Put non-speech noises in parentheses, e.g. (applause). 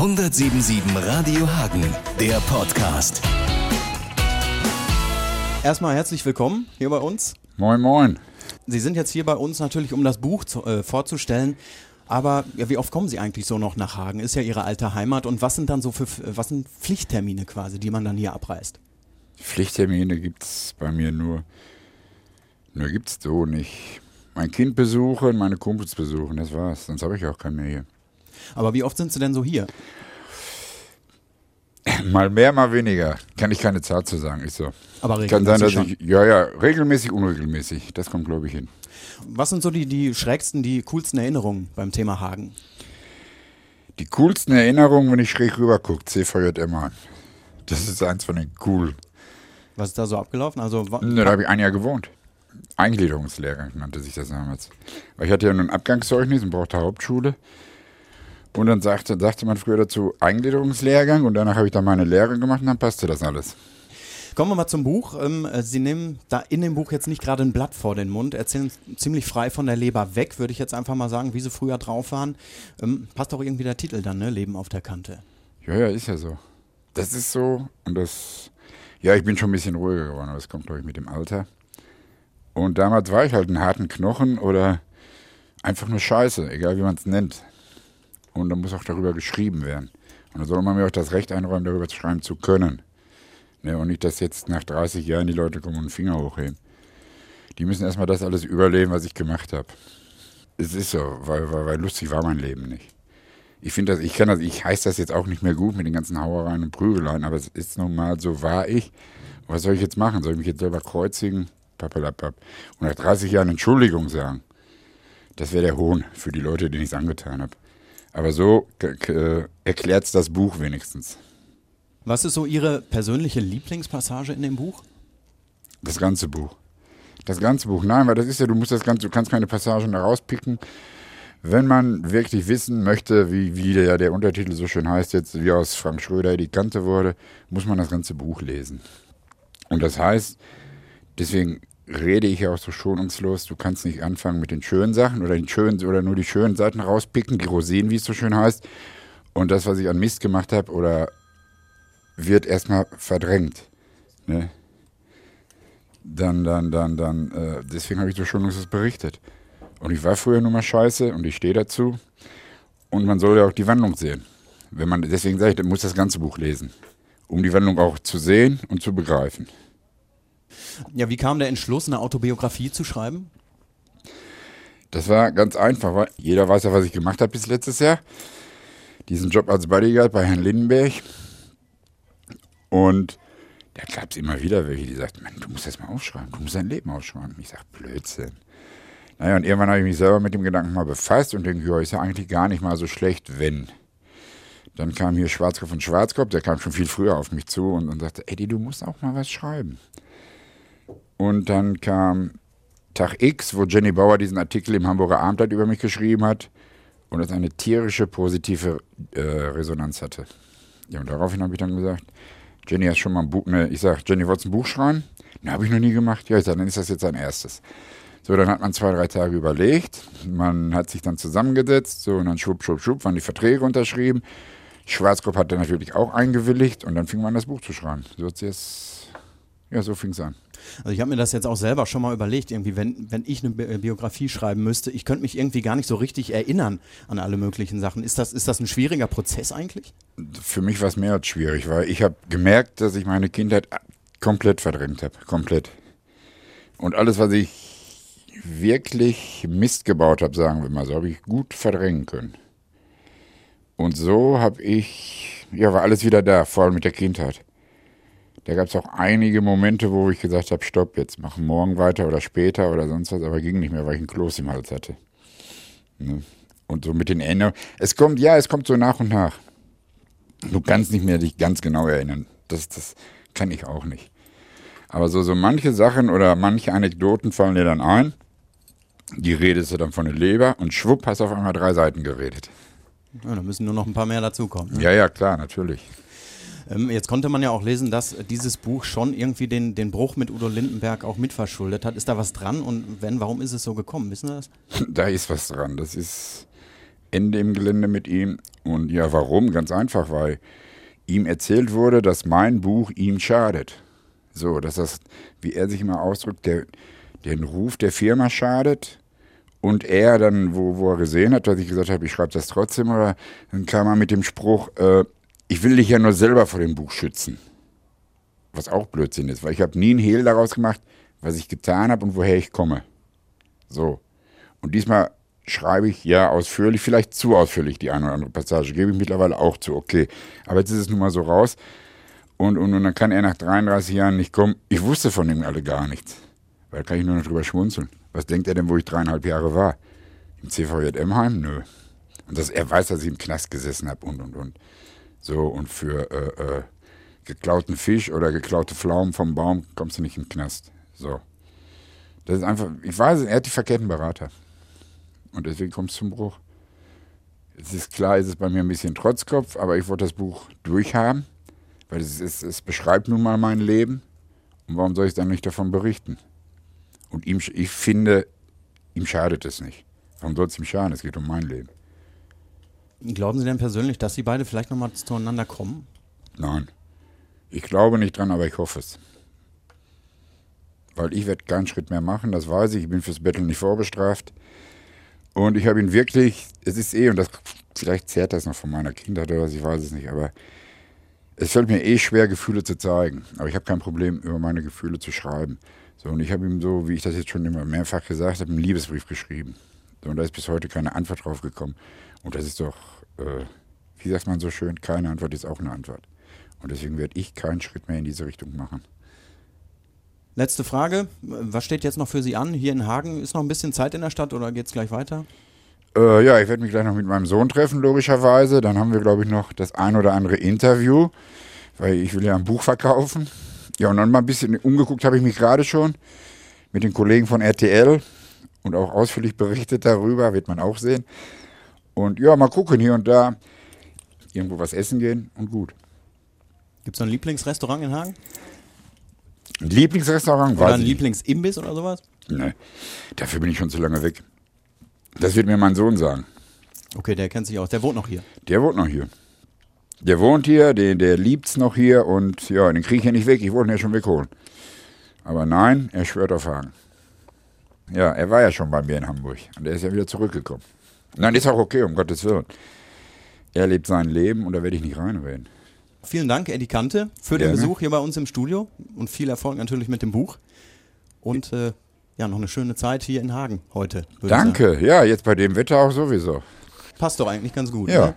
177 Radio Hagen, der Podcast. Erstmal herzlich willkommen hier bei uns. Moin, moin. Sie sind jetzt hier bei uns natürlich, um das Buch zu, äh, vorzustellen. Aber ja, wie oft kommen Sie eigentlich so noch nach Hagen? Ist ja Ihre alte Heimat. Und was sind dann so für was sind Pflichttermine quasi, die man dann hier abreißt? Pflichttermine gibt es bei mir nur. Nur gibt es so nicht. Mein Kind besuchen, meine Kumpels besuchen, das war's. Sonst habe ich auch keine mehr hier. Aber wie oft sind Sie denn so hier? Mal mehr, mal weniger. Kann ich keine Zahl zu sagen, ist so. Aber Kann sein, dass schon. ich. Ja, ja, regelmäßig, unregelmäßig. Das kommt, glaube ich, hin. Was sind so die, die schrägsten, die coolsten Erinnerungen beim Thema Hagen? Die coolsten Erinnerungen, wenn ich schräg rüber gucke, CVJM. Das ist eins von den cool. Was ist da so abgelaufen? Also, Ne, da habe ich ein Jahr gewohnt. Eingliederungslehrgang nannte sich das damals. Weil ich hatte ja nur ein Abgangszeugnis und brauchte Hauptschule. Und dann sagte, sagte man früher dazu Eingliederungslehrgang und danach habe ich dann meine Lehre gemacht und dann passte das alles. Kommen wir mal zum Buch. Ähm, äh, Sie nehmen da in dem Buch jetzt nicht gerade ein Blatt vor den Mund, erzählen ziemlich frei von der Leber weg, würde ich jetzt einfach mal sagen, wie Sie früher drauf waren. Ähm, passt auch irgendwie der Titel dann, ne? Leben auf der Kante. Ja, ja, ist ja so. Das ist so und das, ja, ich bin schon ein bisschen ruhiger geworden, aber das kommt, glaube ich, mit dem Alter. Und damals war ich halt einen harten Knochen oder einfach nur Scheiße, egal wie man es nennt. Und da muss auch darüber geschrieben werden. Und da soll man mir auch das Recht einräumen, darüber zu schreiben zu können. Ne, und nicht, dass jetzt nach 30 Jahren die Leute kommen und einen Finger hochheben. Die müssen erstmal das alles überleben, was ich gemacht habe. Es ist so, weil, weil, weil lustig war mein Leben nicht. Ich finde das, ich kann das, ich heiße das jetzt auch nicht mehr gut mit den ganzen Hauereien und Prügeleien, aber es ist nun mal, so war ich. Was soll ich jetzt machen? Soll ich mich jetzt selber kreuzigen? Pappelapapp. Und nach 30 Jahren Entschuldigung sagen. Das wäre der Hohn für die Leute, denen ich es angetan habe. Aber so äh, erklärt es das Buch wenigstens. Was ist so Ihre persönliche Lieblingspassage in dem Buch? Das ganze Buch. Das ganze Buch. Nein, weil das ist ja, du musst das Ganze, du kannst keine Passagen da rauspicken. Wenn man wirklich wissen möchte, wie, wie der, der Untertitel so schön heißt, jetzt wie aus Frank Schröder die Kante wurde, muss man das ganze Buch lesen. Und das heißt, deswegen rede ich ja auch so schonungslos, du kannst nicht anfangen mit den schönen Sachen oder den schönen oder nur die schönen Seiten rauspicken, die Rosinen, wie es so schön heißt. Und das, was ich an Mist gemacht habe, oder wird erstmal verdrängt. Ne? Dann, dann, dann, dann, äh, deswegen habe ich so schonungslos berichtet. Und ich war früher nur mal scheiße und ich stehe dazu. Und man soll ja auch die Wandlung sehen. Wenn man, deswegen sage ich, man muss das ganze Buch lesen. Um die Wandlung auch zu sehen und zu begreifen. Ja, wie kam der Entschluss, eine Autobiografie zu schreiben? Das war ganz einfach, weil jeder weiß ja, was ich gemacht habe bis letztes Jahr. Diesen Job als Bodyguard bei Herrn Lindenberg. Und da gab es immer wieder welche, die sagten, Mann, du musst das mal aufschreiben, du musst dein Leben aufschreiben. Ich sage, Blödsinn. Naja, und irgendwann habe ich mich selber mit dem Gedanken mal befasst und denke, ja, ist ja eigentlich gar nicht mal so schlecht, wenn. Dann kam hier Schwarzkopf von Schwarzkopf, der kam schon viel früher auf mich zu und, und sagte, Eddie, du musst auch mal was schreiben. Und dann kam Tag X, wo Jenny Bauer diesen Artikel im Hamburger Abendblatt über mich geschrieben hat und es eine tierische positive äh, Resonanz hatte. Ja, und daraufhin habe ich dann gesagt, Jenny, hast schon mal ein Buch, ne, ich sag, Jenny, wolltest du ein Buch schreiben? Ne, habe ich noch nie gemacht. Ja, ich sag, dann ist das jetzt ein erstes. So, dann hat man zwei, drei Tage überlegt, man hat sich dann zusammengesetzt, so, und dann schwupp, schwupp, schwupp, waren die Verträge unterschrieben. Schwarzkopf hat dann natürlich auch eingewilligt und dann fing man an, das Buch zu schreiben. So hat's jetzt, ja, so fing es an. Also ich habe mir das jetzt auch selber schon mal überlegt, irgendwie, wenn, wenn ich eine Bi- Biografie schreiben müsste, ich könnte mich irgendwie gar nicht so richtig erinnern an alle möglichen Sachen. Ist das, ist das ein schwieriger Prozess eigentlich? für mich war es mehr als schwierig, weil ich habe gemerkt, dass ich meine Kindheit komplett verdrängt habe. Komplett. Und alles, was ich wirklich Mist gebaut habe, sagen wir mal so, habe ich gut verdrängen können. Und so habe ich, ja, war alles wieder da, vor allem mit der Kindheit. Da gab es auch einige Momente, wo ich gesagt habe, stopp, jetzt machen morgen weiter oder später oder sonst was, aber ging nicht mehr, weil ich einen Kloß im Hals hatte. Ne? Und so mit den Erinnerungen. Es kommt, ja, es kommt so nach und nach. Du kannst nicht mehr dich ganz genau erinnern. Das, das kann ich auch nicht. Aber so, so manche Sachen oder manche Anekdoten fallen dir dann ein. Die redest du dann von der Leber und schwupp hast auf einmal drei Seiten geredet. Ja, da müssen nur noch ein paar mehr dazukommen. Ne? Ja, ja, klar, natürlich. Ähm, jetzt konnte man ja auch lesen, dass dieses Buch schon irgendwie den, den Bruch mit Udo Lindenberg auch mitverschuldet hat. Ist da was dran und wenn, warum ist es so gekommen? Wissen Sie das? (laughs) Da ist was dran. Das ist, Ende im Gelände mit ihm. Und ja, warum? Ganz einfach, weil ihm erzählt wurde, dass mein Buch ihm schadet. So, dass das, wie er sich immer ausdrückt, der, den Ruf der Firma schadet. Und er dann, wo, wo er gesehen hat, dass ich gesagt habe, ich schreibe das trotzdem, oder dann kam er mit dem Spruch, äh, ich will dich ja nur selber vor dem Buch schützen. Was auch Blödsinn ist, weil ich habe nie einen Hehl daraus gemacht, was ich getan habe und woher ich komme. So. Und diesmal schreibe ich ja ausführlich, vielleicht zu ausführlich die eine oder andere Passage, gebe ich mittlerweile auch zu, okay. Aber jetzt ist es nun mal so raus. Und, und, und dann kann er nach 33 Jahren nicht kommen. Ich wusste von ihm alle gar nichts. Weil da kann ich nur noch drüber schmunzeln. Was denkt er denn, wo ich dreieinhalb Jahre war? Im CVJM-Heim? Nö. Und dass er weiß, dass ich im Knast gesessen habe und, und, und. So, und für äh, äh, geklauten Fisch oder geklaute Pflaumen vom Baum kommst du nicht den Knast. So. Das ist einfach, ich weiß, er hat die verkehrten Berater. Und deswegen kommt es zum Bruch. Es ist klar, es ist bei mir ein bisschen Trotzkopf, aber ich wollte das Buch durchhaben, weil es, ist, es beschreibt nun mal mein Leben. Und warum soll ich dann nicht davon berichten? Und ihm, ich finde, ihm schadet es nicht. Warum soll es ihm schaden? Es geht um mein Leben. Glauben Sie denn persönlich, dass Sie beide vielleicht nochmal zueinander kommen? Nein. Ich glaube nicht dran, aber ich hoffe es. Weil ich werde keinen Schritt mehr machen, das weiß ich. Ich bin fürs Betteln nicht vorbestraft. Und ich habe ihn wirklich, es ist eh, und das vielleicht zehrt das noch von meiner Kindheit oder was, ich weiß es nicht, aber es fällt mir eh schwer, Gefühle zu zeigen. Aber ich habe kein Problem, über meine Gefühle zu schreiben. So, und ich habe ihm so, wie ich das jetzt schon immer mehrfach gesagt habe, einen Liebesbrief geschrieben. So, und da ist bis heute keine Antwort drauf gekommen. Und das ist doch, äh, wie sagt man so schön, keine Antwort ist auch eine Antwort. Und deswegen werde ich keinen Schritt mehr in diese Richtung machen. Letzte Frage. Was steht jetzt noch für Sie an? Hier in Hagen ist noch ein bisschen Zeit in der Stadt oder geht es gleich weiter? Äh, ja, ich werde mich gleich noch mit meinem Sohn treffen, logischerweise. Dann haben wir, glaube ich, noch das ein oder andere Interview, weil ich will ja ein Buch verkaufen. Ja, und dann mal ein bisschen umgeguckt habe ich mich gerade schon mit den Kollegen von RTL und auch ausführlich berichtet darüber, wird man auch sehen. Und ja, mal gucken hier und da, irgendwo was essen gehen und gut. Gibt es noch ein Lieblingsrestaurant in Hagen? Ein Lieblingsrestaurant? Oder ein. Lieblingsimbiss oder sowas? Nee, dafür bin ich schon zu lange weg. Das wird mir mein Sohn sagen. Okay, der kennt sich aus. Der wohnt noch hier. Der wohnt noch hier. Der wohnt hier, der, der liebt's noch hier und ja, den kriege ich ja nicht weg. Ich wollte ihn ja schon wegholen. Aber nein, er schwört auf Hagen. Ja, er war ja schon bei mir in Hamburg und er ist ja wieder zurückgekommen. Nein, ist auch okay, um Gottes Willen. Er lebt sein Leben und da werde ich nicht reinreden. Vielen Dank, Eddie Kante, für den Gerne. Besuch hier bei uns im Studio und viel Erfolg natürlich mit dem Buch. Und äh, ja, noch eine schöne Zeit hier in Hagen heute. Danke, ja, jetzt bei dem Wetter auch sowieso. Passt doch eigentlich ganz gut. Ja. Ne?